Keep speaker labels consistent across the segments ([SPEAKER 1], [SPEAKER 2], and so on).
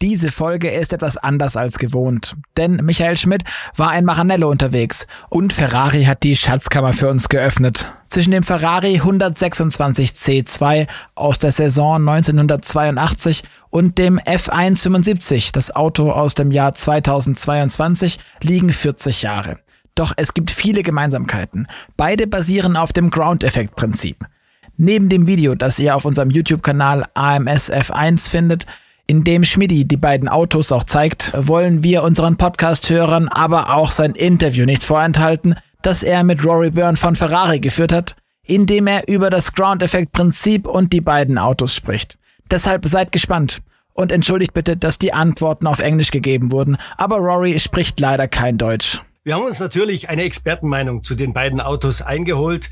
[SPEAKER 1] Diese Folge ist etwas anders als gewohnt, denn Michael Schmidt war in Maranello unterwegs und Ferrari hat die Schatzkammer für uns geöffnet. Zwischen dem Ferrari 126 C2 aus der Saison 1982 und dem F175, das Auto aus dem Jahr 2022, liegen 40 Jahre. Doch es gibt viele Gemeinsamkeiten. Beide basieren auf dem Ground-Effekt-Prinzip. Neben dem Video, das ihr auf unserem YouTube-Kanal AMS F1 findet, in dem Schmidti die beiden Autos auch zeigt, wollen wir unseren Podcast-Hörern aber auch sein Interview nicht vorenthalten, das er mit Rory Byrne von Ferrari geführt hat, in dem er über das Ground-Effekt-Prinzip und die beiden Autos spricht. Deshalb seid gespannt und entschuldigt bitte, dass die Antworten auf Englisch gegeben wurden, aber Rory spricht leider kein Deutsch.
[SPEAKER 2] Wir haben uns natürlich eine Expertenmeinung zu den beiden Autos eingeholt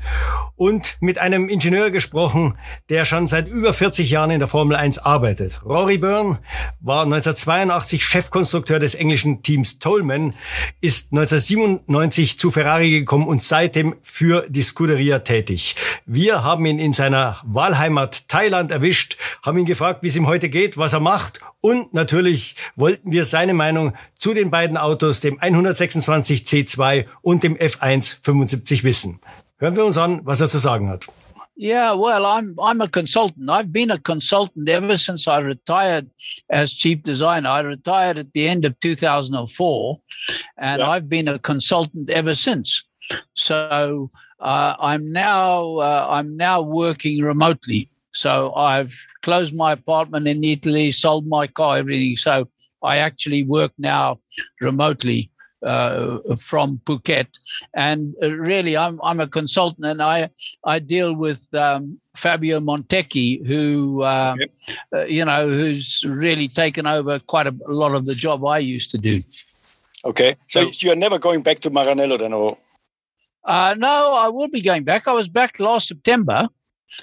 [SPEAKER 2] und mit einem Ingenieur gesprochen, der schon seit über 40 Jahren in der Formel 1 arbeitet. Rory Byrne war 1982 Chefkonstrukteur des englischen Teams Tolman, ist 1997 zu Ferrari gekommen und seitdem für die Scuderia tätig. Wir haben ihn in seiner Wahlheimat Thailand erwischt, haben ihn gefragt, wie es ihm heute geht, was er macht und natürlich wollten wir seine Meinung zu den beiden Autos, dem 126 C2 und dem F1 75 wissen. Hören wir uns an, was er zu sagen hat.
[SPEAKER 3] Yeah, well, I'm I'm a consultant. I've been a consultant ever since I retired as chief designer. I retired at the end of 2004, and yeah. I've been a consultant ever since. So uh, I'm now uh, I'm now working remotely. So I've closed my apartment in Italy, sold my car, everything. So I actually work now remotely uh, from Phuket, and uh, really, I'm I'm a consultant, and I I deal with um, Fabio Montecchi, who uh, okay. Uh, you know who's really taken over quite a, a, lot of the job I used to do.
[SPEAKER 4] Okay, so, so you're never going back to Maranello then, or?
[SPEAKER 3] Uh, no, I will be going back. I was back last September,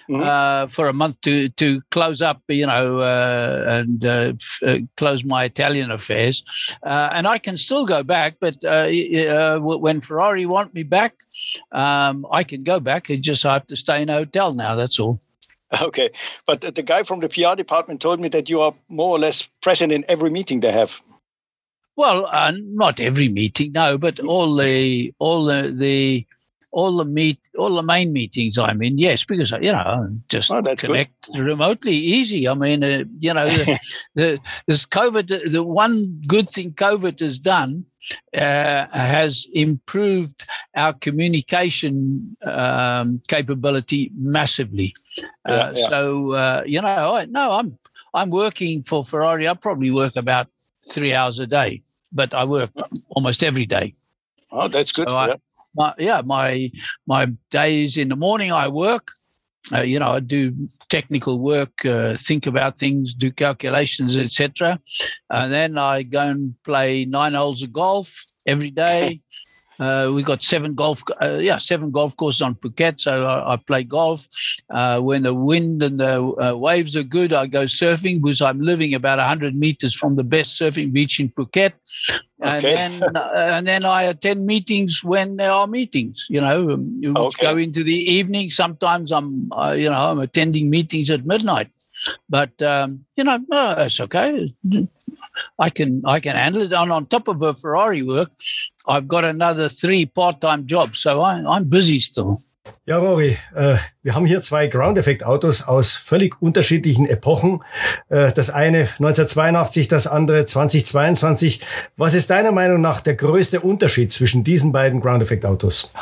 [SPEAKER 3] Mm-hmm. Uh, for a month to to close up, you know, uh, and uh, f- uh, close my Italian affairs. Uh, and I can still go back, but uh, when Ferrari want me back, um, I can go back. I just have to stay in a hotel now. That's all.
[SPEAKER 4] Okay, but the guy from the PR department told me that you are more or less present in every meeting they have.
[SPEAKER 3] Well, not every meeting, no, but all the all the the all the meet all the main meetings I'm in. Yes, because you know just oh, connect good. remotely, easy. I mean, uh, you know, the, the, this COVID. The one good thing COVID has done uh, has improved our communication um, capability massively. Uh, yeah, yeah. So uh, you know, I, no, I'm I'm working for Ferrari. I probably work about three hours a day, but I work almost every day.
[SPEAKER 4] Oh, that's good. So I,
[SPEAKER 3] my yeah my my days in the morning I work. Uh, you know, I do technical work, uh, think about things, do calculations, etc. And then I go and play nine holes of golf every day. Uh, we got seven golf, uh, yeah, seven golf courses on Phuket. So I, I play golf. Uh, when the wind and the uh, waves are good, I go surfing because I'm living about 100 meters from the best surfing beach in Phuket. Okay. And then, uh, and then I attend meetings when there are meetings. You know, um, you okay. go into the evening. Sometimes I'm, uh, you know, I'm attending meetings at midnight. But um, you know, no, it's okay. I can I can handle it. And on top of a Ferrari work, I've got another three part-time jobs, so I, I'm busy still.
[SPEAKER 2] Ja, Rory, äh, wir haben hier zwei Ground Effect Autos aus völlig unterschiedlichen Epochen. Äh, das eine 1982, das andere 2022. Was ist deiner Meinung nach der größte Unterschied zwischen diesen beiden Ground Effect Autos?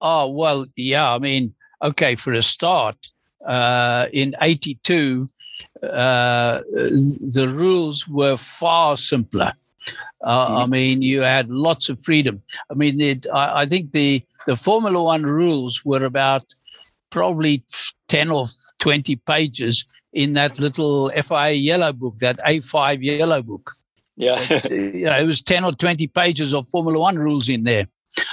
[SPEAKER 3] Oh, well, yeah, I mean, okay, for a start, uh, in 82, uh, the rules were far simpler. Uh, mm-hmm. I mean, you had lots of freedom. I mean, it, I, I, think the the Formula One rules were about probably ten or twenty pages in that little FIA yellow book, that A5 yellow book.
[SPEAKER 4] Yeah,
[SPEAKER 3] it, you know, it was ten or twenty pages of Formula One rules in there.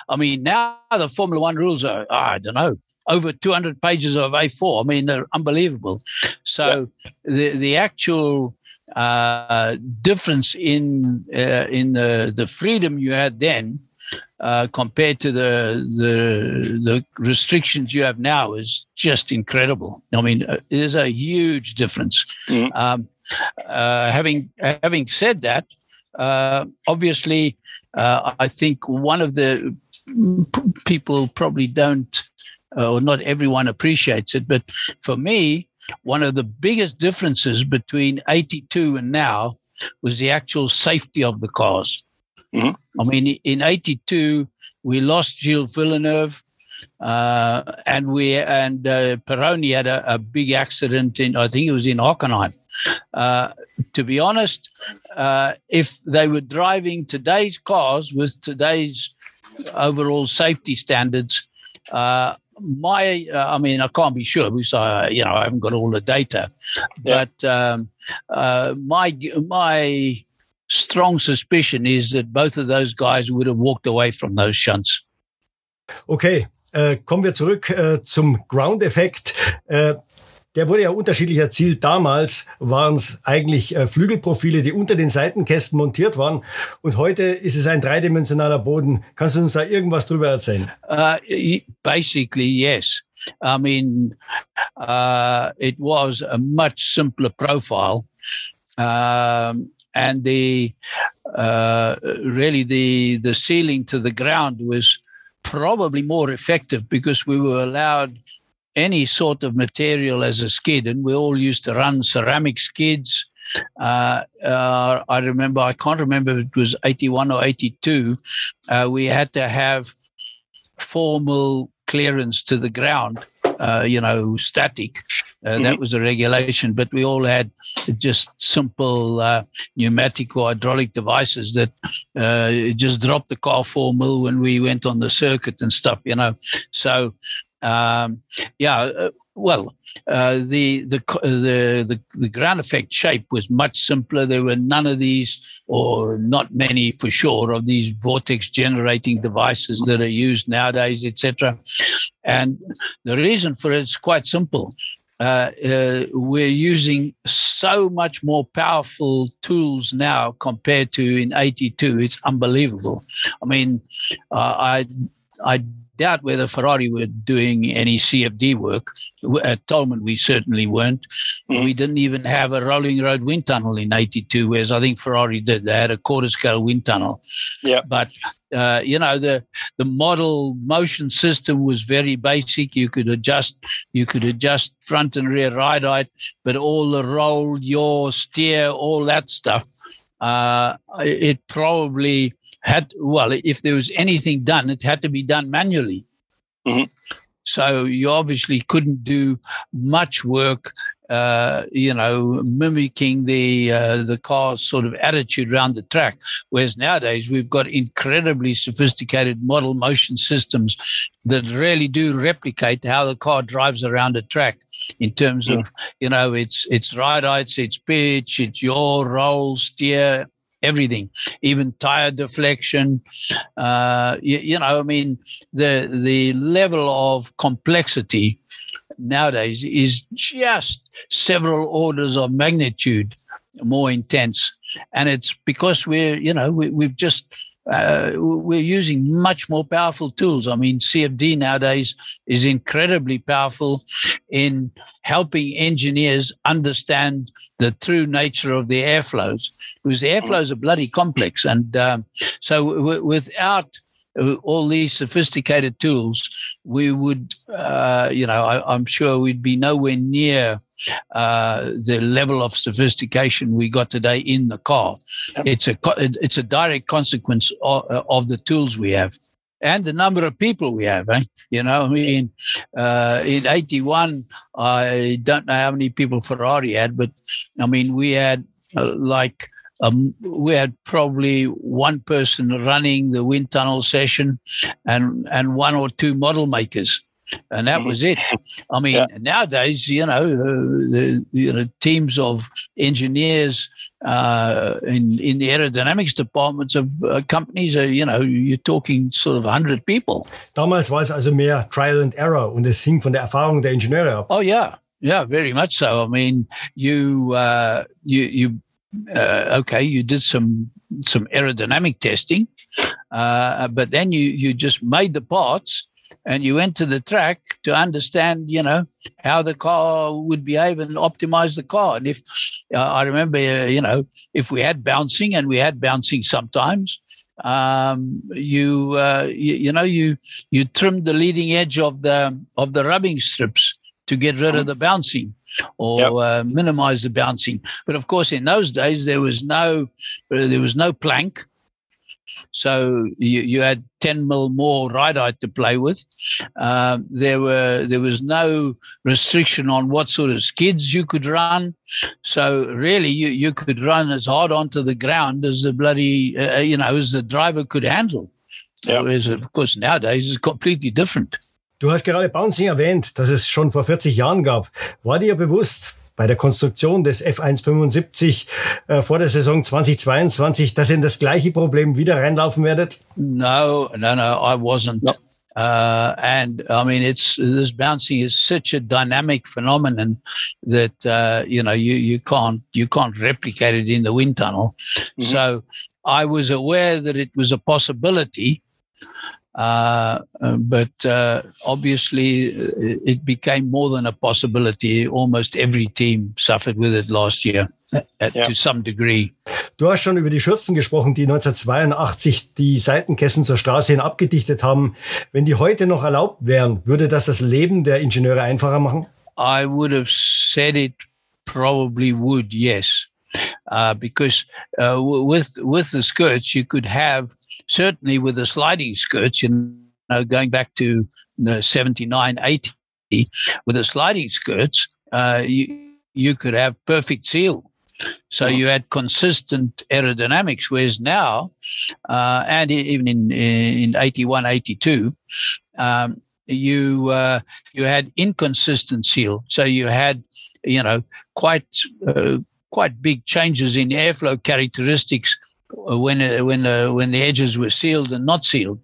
[SPEAKER 3] I mean, now the Formula One rules are I don't know over 200 pages of A4. I mean, they're unbelievable. So yeah. the the actual uh, difference in uh, in the the freedom you had then uh, compared to the the the restrictions you have now is just incredible. I mean, uh, there's a huge difference. Mm-hmm. Um, uh, having having said that, uh, obviously, uh, I think one of the p- people probably don't, uh, or not everyone appreciates it, but for me, one of the biggest differences between 82 and now was the actual safety of the cars. Mm-hmm. I mean, in 82, we lost Gilles Villeneuve. Uh, and we and uh, Pironi had a, a, big accident in I think it was in Hockenheim. Uh, to be honest, uh, if they were driving today's cars with today's overall safety standards, uh, my uh, I mean I can't be sure because I you know I haven't got all the data, yeah. but um, uh, my my strong suspicion is that both of those guys would have walked away from those shunts.
[SPEAKER 2] Okay, Äh, kommen wir zurück äh, zum Ground-Effekt. Äh, der wurde ja unterschiedlich erzielt. Damals waren es eigentlich äh, Flügelprofile, die unter den Seitenkästen montiert waren. Und heute ist es ein dreidimensionaler Boden. Kannst du uns da irgendwas drüber erzählen?
[SPEAKER 3] Uh, basically, yes. I mean, uh, it was a much simpler profile. Um, and the uh, really the the ceiling to the ground was probably more effective because we were allowed any sort of material as a skid, and we all used to run ceramic skids. Uh, uh, I remember, I can't remember if it was 81 or 82. Uh, we had to have formal clearance to the ground, uh, you know, static. Uh, mm-hmm. That was a regulation, but we all had just simple uh, pneumatic or hydraulic devices that uh, just dropped the car four formal when we went on the circuit and stuff, you know. So, um, yeah, uh, well, uh, the, the the the the ground effect shape was much simpler. There were none of these, or not many for sure, of these vortex generating devices that are used nowadays, etc. And the reason for it is quite simple. Uh, uh, we're using so much more powerful tools now compared to in 82 it's unbelievable i mean uh, i i doubt whether Ferrari were doing any CFD work. At Toleman, we certainly weren't. Mm-hmm. We didn't even have a rolling road wind tunnel in 82, whereas I think Ferrari did. They had a quarter scale wind tunnel.
[SPEAKER 4] Yeah.
[SPEAKER 3] But, uh, you know, the, the model motion system was very basic. You could adjust, you could adjust front and rear ride height, but all the roll, yaw, steer, all that stuff, uh, it probably had well, if there was anything done, it had to be done manually. Mm-hmm. So you obviously couldn't do much work, uh, you know, mimicking the uh, the car's sort of attitude around the track. Whereas nowadays we've got incredibly sophisticated model motion systems that really do replicate how the car drives around a track in terms mm-hmm. of you know its its ride heights, its pitch, its yaw, roll, steer, everything, even tire deflection. Uh, you, you, know, I mean, the the level of complexity nowadays is just several orders of magnitude more intense, and it's because we're you know we, we've just uh, we're using much more powerful tools. I mean, CFD nowadays is incredibly powerful in helping engineers understand the true nature of the airflows, because the airflows are bloody complex. And um, so, w- without uh, all these sophisticated tools, we would, uh, you know, I, am sure we'd be nowhere near uh, the level of sophistication we got today in the car. Yep. It's a it's a direct consequence of, of, the tools we have and the number of people we have. Eh? You know, I mean, uh, in '81, I don't know how many people Ferrari had, but I mean, we had uh, like. Um, we had probably one person running the wind tunnel session and and one or two model makers and that was it. I mean, yeah. nowadays, you know, uh, the you know teams of engineers uh, in in the aerodynamics departments of uh, companies are, you know, you're talking sort of hundred people.
[SPEAKER 2] Damals war es also mehr Trial and Error und es hing von der Erfahrung der Ingenieure ab.
[SPEAKER 3] Oh yeah, yeah, very much so. I mean, you uh, you you uh, okay, you did some some aerodynamic testing, uh, but then you you just made the parts and you went to the track to understand, you know, how the car would behave and optimize the car. And if uh, I remember, uh, you know, if we had bouncing, and we had bouncing sometimes, um, you, uh, you, you know you you trimmed the leading edge of the of the rubbing strips to get rid of the bouncing or yep. uh, minimize the bouncing. But of course, in those days there was no uh, there was no plank, so you, you had 10 mil more ride to play with. Um, there were there was no restriction on what sort of skids you could run. So really, you, you could run as hard onto the ground as the bloody uh, uh you know as the driver could handle. Yep. Whereas of course nowadays it's completely different.
[SPEAKER 2] Du hast gerade Bouncing erwähnt, dass es schon vor 40 Jahren gab. War dir bewusst, bei der Konstruktion des F175 äh, vor der Saison 2022, dass ihr in das gleiche Problem wieder reinlaufen werdet?
[SPEAKER 3] No, no, no, I wasn't. No. Uh, and I mean, it's this bouncing is such a dynamic phenomenon that uh, you know you you can't you can't replicate it in the wind tunnel. Mm -hmm. So I was aware that it was a possibility, uh, uh, but uh, obviously, uh, it became more than a possibility. Almost every team suffered with it last year at, ja. to some degree.
[SPEAKER 2] Du hast schon über die Schürzen gesprochen, die 1982 die Seitenkästen zur Straße hin abgedichtet haben. Wenn die heute noch erlaubt wären, würde das das Leben der Ingenieure einfacher machen?
[SPEAKER 3] I would have said it probably would, yes. Uh, because uh, with with the skirts, you could have certainly with the sliding skirts, you know, going back to the 79, 80, with the sliding skirts, uh, you, you could have perfect seal. So you had consistent aerodynamics, whereas now, uh, and even in in 81, 82, um, you uh, you had inconsistent seal. So you had, you know, quite uh, quite big changes in airflow characteristics when uh, when uh, when the edges were sealed and not sealed,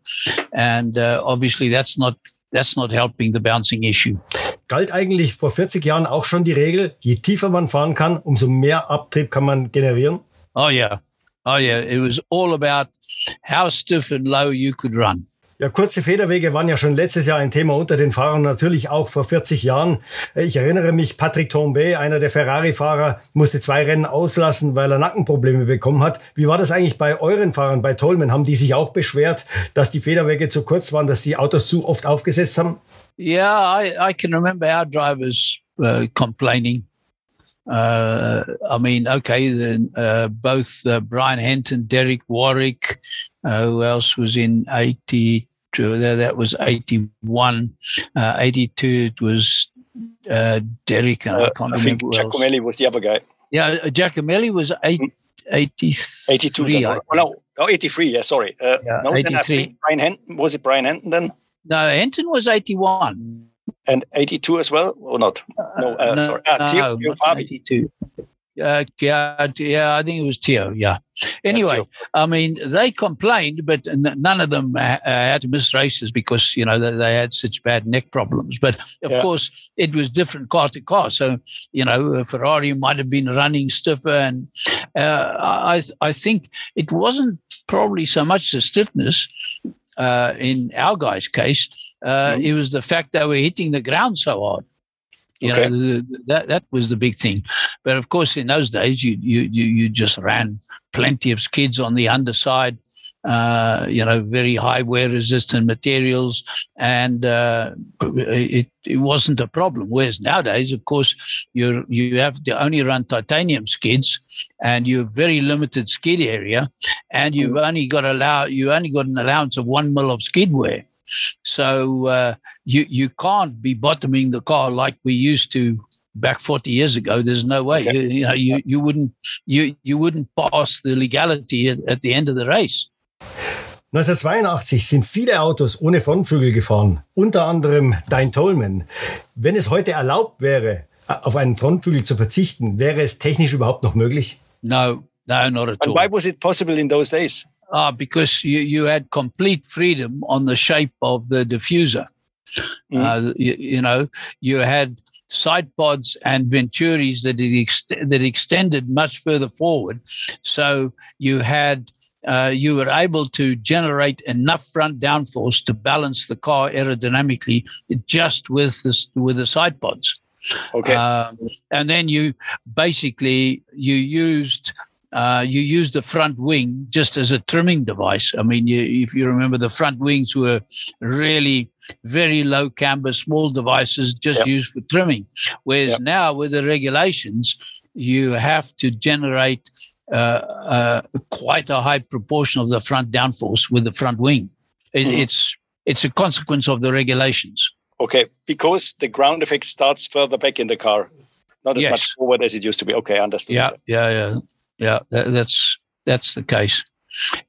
[SPEAKER 3] and uh, obviously that's not that's not helping the bouncing issue.
[SPEAKER 2] Galt eigentlich vor 40 Jahren auch schon die Regel, je tiefer man fahren kann, umso mehr Abtrieb kann man generieren?
[SPEAKER 3] Oh yeah, oh yeah. It was all about how stiff and low you could run.
[SPEAKER 2] Ja, kurze Federwege waren ja schon letztes Jahr ein Thema unter den Fahrern, natürlich auch vor 40 Jahren. Ich erinnere mich, Patrick Tombe, einer der Ferrari-Fahrer, musste zwei Rennen auslassen, weil er Nackenprobleme bekommen hat. Wie war das eigentlich bei euren Fahrern, bei Tolman? Haben die sich auch beschwert, dass die Federwege zu kurz waren, dass die Autos zu oft aufgesetzt haben?
[SPEAKER 3] Yeah, I, I can remember our drivers uh, complaining. Uh, I mean, okay, the, uh, both uh, Brian Henton, Derek Warwick, uh, who else was in 82? That was 81. Uh, 82, it was uh, Derek. And I can't
[SPEAKER 4] I
[SPEAKER 3] remember.
[SPEAKER 4] think Giacomelli
[SPEAKER 3] was
[SPEAKER 4] the other guy.
[SPEAKER 3] Yeah, Giacomelli was eight, 83. 82.
[SPEAKER 4] Oh, no, oh, 83. Yeah, sorry. Uh, yeah, no, 83. Brian Henton, was it Brian Henton then?
[SPEAKER 3] No, Henton was 81.
[SPEAKER 4] And 82 as well, or not? No, uh, no sorry. Ah,
[SPEAKER 3] no, Teo, 82. Uh, yeah, yeah, I think it was Teo. Yeah. Anyway, I mean, they complained, but none of them uh, had to miss races because you know they, they had such bad neck problems. But of yeah. course, it was different car to car. So you know, Ferrari might have been running stiffer, and uh, I I think it wasn't probably so much the stiffness uh, in our guy's case. Mm-hmm. It was the fact that we're hitting the ground so hard. You okay. know, that that was the big thing. But of course, in those days, you you you, you just ran plenty of skids on the underside. Uh, you know, very high wear resistant materials, and uh, it it wasn't a problem. Whereas nowadays, of course, you you have to only run titanium skids, and you have very limited skid area, and you've mm. only got allow you only got an allowance of one mil of skid wear. So uh, you you can't be bottoming the car like we used to back 40 years ago. There's no way. Okay. You, you, know, you, you wouldn't you you wouldn't pass the legality at, at the end of the race.
[SPEAKER 2] 1982 sind viele Autos ohne Frontflügel gefahren, unter anderem dein Tolman. Wenn es heute erlaubt wäre, auf einen Frontflügel zu verzichten, wäre es technisch überhaupt noch möglich?
[SPEAKER 3] No, no, not at
[SPEAKER 4] all. And why was it possible in those days?
[SPEAKER 3] Uh, because you, you had complete freedom on the shape of the diffuser. Mm. Uh, you, you, know, you had side pods and venturis that, ex- that extended much further forward. So you had uh, you were able to generate enough front downforce to balance the car aerodynamically just with this with the side pods.
[SPEAKER 4] Okay.
[SPEAKER 3] Um, and then you basically you used uh, you used the front wing just as a trimming device. I mean, you, if you remember, the front wings were really very low camber, small devices just
[SPEAKER 4] Yep.
[SPEAKER 3] used for trimming. Whereas
[SPEAKER 4] Yep.
[SPEAKER 3] now with the regulations, you have to generate uh, uh, quite a high proportion of the front downforce with the front wing. It,
[SPEAKER 4] Mhm.
[SPEAKER 3] It's it's a consequence of the regulations.
[SPEAKER 4] Okay, because the ground effect starts further back in the car, not as
[SPEAKER 3] Yes.
[SPEAKER 4] much forward as it used to be. Okay, understood.
[SPEAKER 3] Yeah, yeah, yeah, yeah. That, that's that's the case.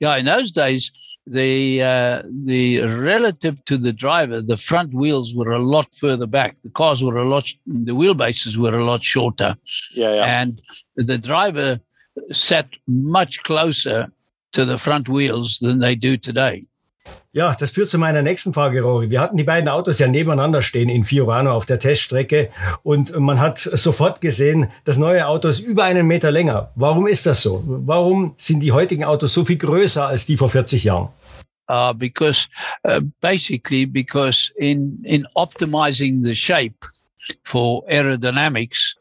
[SPEAKER 3] Yeah, in those days, the uh, the relative to the driver, the front wheels were a lot further back. The cars were a lot, the wheelbases were a lot shorter,
[SPEAKER 4] yeah, yeah.
[SPEAKER 3] and the driver sat much closer to the front wheels than they do today.
[SPEAKER 2] Ja, das führt zu meiner nächsten Frage, Rory. Wir hatten die beiden Autos ja nebeneinander stehen in Fiorano auf der Teststrecke und man hat sofort gesehen, das neue Auto ist über einen Meter länger. Warum ist das so? Warum sind die heutigen Autos so viel größer als die vor 40 Jahren?
[SPEAKER 3] uh, because uh, basically because in in optimizing the shape for aerodynamics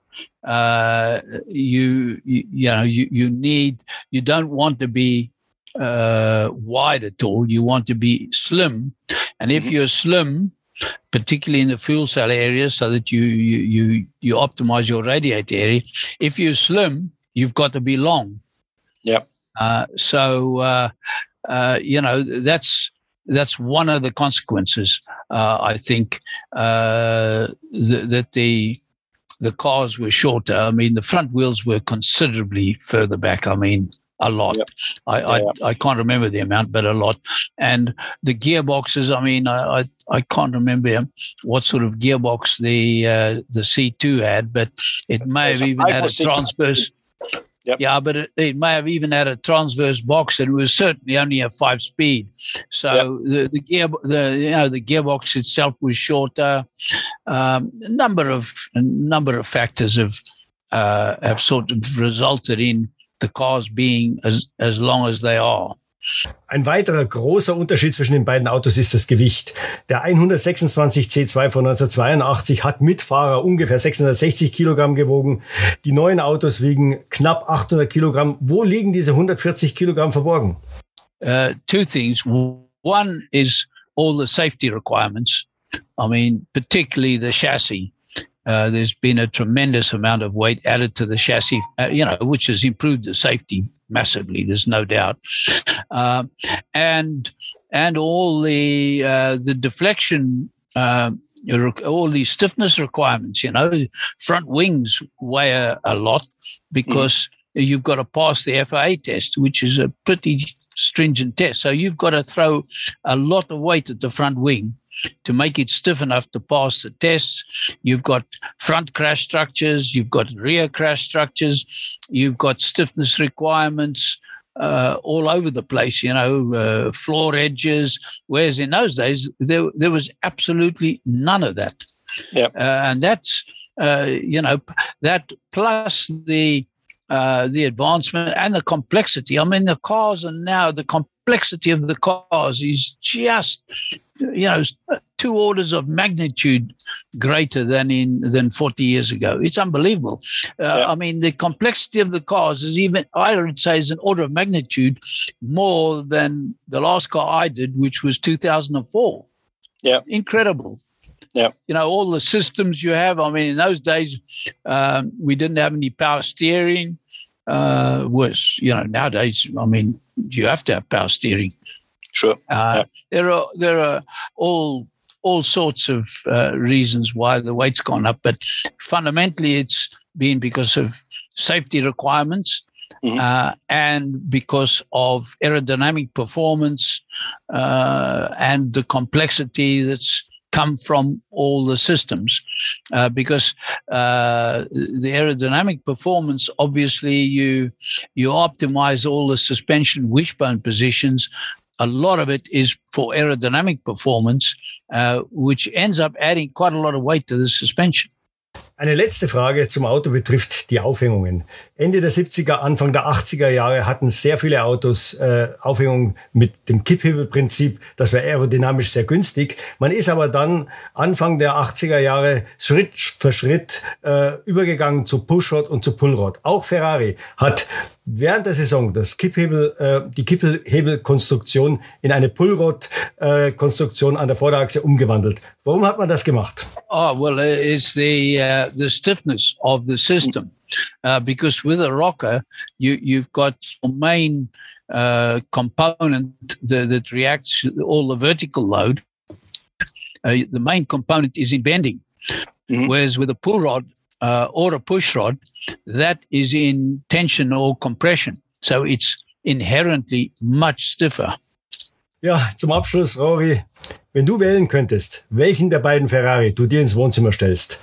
[SPEAKER 3] uh, you, you you know you, you need you don't want to be uh, wide at all you want to be slim and if
[SPEAKER 4] Mhm.
[SPEAKER 3] you're slim particularly in the fuel cell area so that you you you, you optimize your radiator area if you're slim you've got to be long
[SPEAKER 4] Yep.
[SPEAKER 3] uh, so uh, uh, you know that's that's one of the consequences. Uh, I think uh, th- that the the cars were shorter. I mean, the front wheels were considerably further back. I mean, a lot.
[SPEAKER 4] Yep.
[SPEAKER 3] I, I. I can't remember the amount, but a lot. And the gearboxes. I mean, I I, I can't remember what sort of gearbox the uh, the C two had, but it may have even had a transverse.
[SPEAKER 4] Yep.
[SPEAKER 3] Yeah, but it, it may have even had a transverse box, and it was certainly only a five speed. So the the gear the you know the gearbox itself was shorter. Um, a number of a number of factors have uh, have sort of resulted in the cars being as as long as they are.
[SPEAKER 2] Ein weiterer großer Unterschied zwischen den beiden Autos ist das Gewicht. Der 126 C2 von 1982 hat mit Fahrer ungefähr 660 Kilogramm gewogen. Die neuen Autos wiegen knapp 800 Kilogramm. Wo liegen diese 140 Kilogramm verborgen?
[SPEAKER 3] uh, two things. One is all the safety requirements. I mean, particularly the chassis. Uh, there's been a tremendous amount of weight added to the chassis, uh, you know, which has improved the safety massively. There's no doubt, Um and and all the uh, the deflection. um all these stiffness requirements, you know, front wings weigh a, a lot because you've got to pass the FIA test, which is a pretty stringent test. So you've got to throw a lot of weight at the front wing to make it stiff enough to pass the tests. You've got front crash structures, you've got rear crash structures, you've got stiffness requirements. Uh, all over the place, you know, uh, floor edges. Whereas in those days, there there was absolutely none of that.
[SPEAKER 4] Yep.
[SPEAKER 3] Uh, and that's uh, you know that plus the uh, the advancement and the complexity. I mean, the cars are now the complexity of the cars is just you know two orders of magnitude greater than in than 40 years ago. It's unbelievable. Uh,
[SPEAKER 4] Yeah.
[SPEAKER 3] I mean, the complexity of the cars is even I would say is an order of magnitude more than the last car I did, which was 2004.
[SPEAKER 4] Yeah.
[SPEAKER 3] incredible.
[SPEAKER 4] Yeah.
[SPEAKER 3] you know all the systems you have. I mean, in those days, um, we didn't have any power steering. Uh, was you know nowadays, I mean, you have to have power steering.
[SPEAKER 4] Sure.
[SPEAKER 3] Uh, There are there are all all sorts of uh, reasons why the weight's gone up, but fundamentally, it's been because of safety requirements.
[SPEAKER 4] Mhm.
[SPEAKER 3] Uh, and because of aerodynamic performance uh, and the complexity that's come from all the systems, uh, because uh, the aerodynamic performance, obviously, you you optimize all the suspension wishbone positions a lot of it is for aerodynamic performance, uh, which ends up adding quite a lot of weight to the suspension.
[SPEAKER 2] Eine letzte Frage zum Auto betrifft die Aufhängungen. Ende der 70er, Anfang der 80er Jahre hatten sehr viele Autos äh, Aufhängungen mit dem Kipphebelprinzip. Das war aerodynamisch sehr günstig. Man ist aber dann Anfang der 80er Jahre Schritt für Schritt äh, übergegangen zu Pushrod und zu Pullrod. Auch Ferrari hat während der Saison das Kipphebel, äh, die Kipphebelkonstruktion in eine Pullrod-Konstruktion äh, an der Vorderachse umgewandelt. Warum hat man das gemacht?
[SPEAKER 3] Oh well, it's the uh, the stiffness of the system, uh, because with a rocker, you you've got your main uh, component that, that, reacts all the vertical load. Uh, the main component is in bending, mm-hmm. whereas with a pull rod uh, or a push rod, that is in tension or compression. So it's inherently much stiffer.
[SPEAKER 2] Ja, zum Abschluss, Rory, wenn du wählen könntest, welchen der beiden Ferrari du dir ins Wohnzimmer stellst,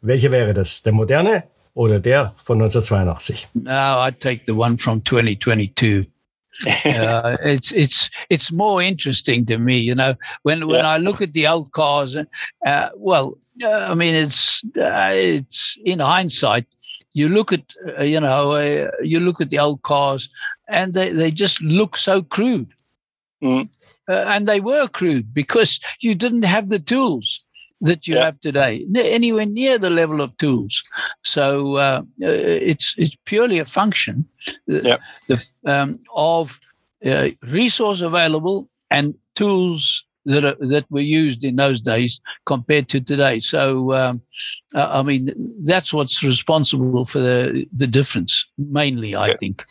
[SPEAKER 2] welcher wäre das? Der moderne oder der von 1982?
[SPEAKER 3] No, I'd take the one from 2022. uh, it's it's it's more interesting to me, you know. When when yeah. I look at the old cars, uh, well, uh, I mean, it's uh, it's in hindsight, you look at uh, you know uh, you look at the old cars and they, they just look so crude mm. and they were crude because you didn't have the tools that you yeah. have today anywhere near the level of tools so uh, uh, it's it's purely a function uh, yeah. the, um, of resource available and tools that are, that were used in those days compared to today. So, um, uh, I mean, that's what's responsible for the the difference, mainly, I yeah. think.